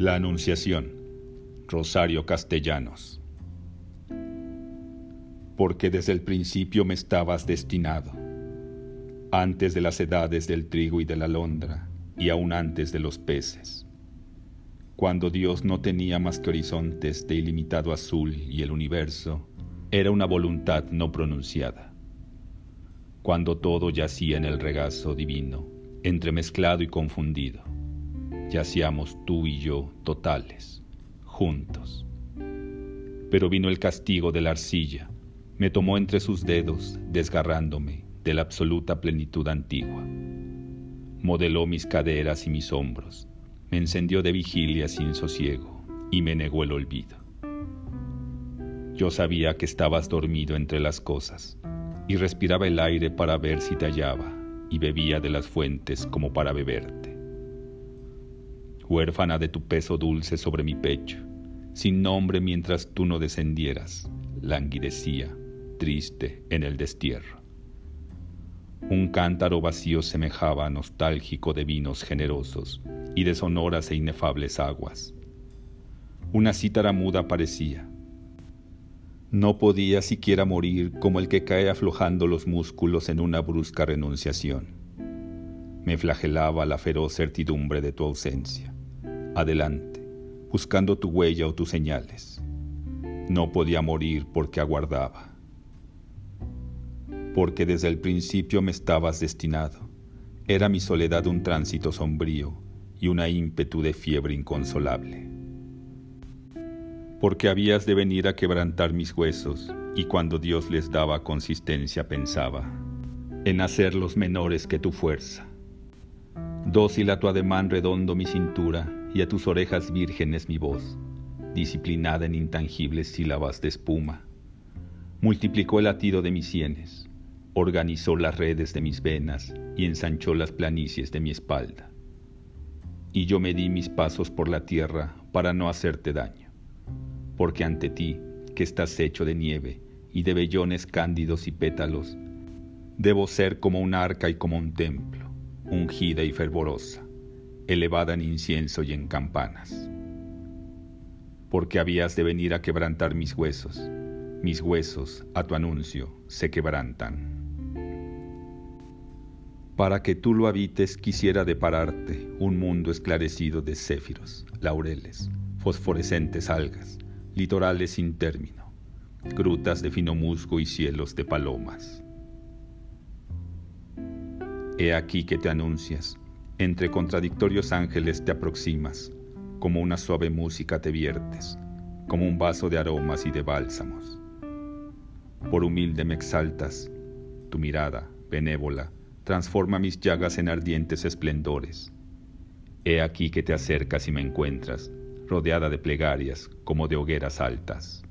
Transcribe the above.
La Anunciación, Rosario Castellanos. Porque desde el principio me estabas destinado, antes de las edades del trigo y de la alondra, y aún antes de los peces, cuando Dios no tenía más que horizontes de ilimitado azul y el universo era una voluntad no pronunciada, cuando todo yacía en el regazo divino, entremezclado y confundido yacíamos tú y yo totales, juntos. Pero vino el castigo de la arcilla, me tomó entre sus dedos, desgarrándome de la absoluta plenitud antigua. Modeló mis caderas y mis hombros, me encendió de vigilia sin sosiego y me negó el olvido. Yo sabía que estabas dormido entre las cosas y respiraba el aire para ver si te hallaba y bebía de las fuentes como para beberte huérfana de tu peso dulce sobre mi pecho, sin nombre mientras tú no descendieras, languidecía, triste en el destierro. Un cántaro vacío semejaba nostálgico de vinos generosos y de sonoras e inefables aguas. Una cítara muda parecía. No podía siquiera morir como el que cae aflojando los músculos en una brusca renunciación. Me flagelaba la feroz certidumbre de tu ausencia adelante, buscando tu huella o tus señales. No podía morir porque aguardaba, porque desde el principio me estabas destinado. Era mi soledad un tránsito sombrío y una ímpetu de fiebre inconsolable. Porque habías de venir a quebrantar mis huesos, y cuando Dios les daba consistencia pensaba en hacerlos menores que tu fuerza. Dócil a tu ademán redondo mi cintura, y a tus orejas vírgenes mi voz, disciplinada en intangibles sílabas de espuma. Multiplicó el latido de mis sienes, organizó las redes de mis venas y ensanchó las planicies de mi espalda. Y yo me di mis pasos por la tierra para no hacerte daño, porque ante ti, que estás hecho de nieve y de vellones cándidos y pétalos, debo ser como un arca y como un templo, ungida y fervorosa elevada en incienso y en campanas. Porque habías de venir a quebrantar mis huesos, mis huesos a tu anuncio se quebrantan. Para que tú lo habites quisiera depararte un mundo esclarecido de céfiros, laureles, fosforescentes algas, litorales sin término, grutas de fino musgo y cielos de palomas. He aquí que te anuncias, entre contradictorios ángeles te aproximas, como una suave música te viertes, como un vaso de aromas y de bálsamos. Por humilde me exaltas, tu mirada, benévola, transforma mis llagas en ardientes esplendores. He aquí que te acercas y me encuentras, rodeada de plegarias como de hogueras altas.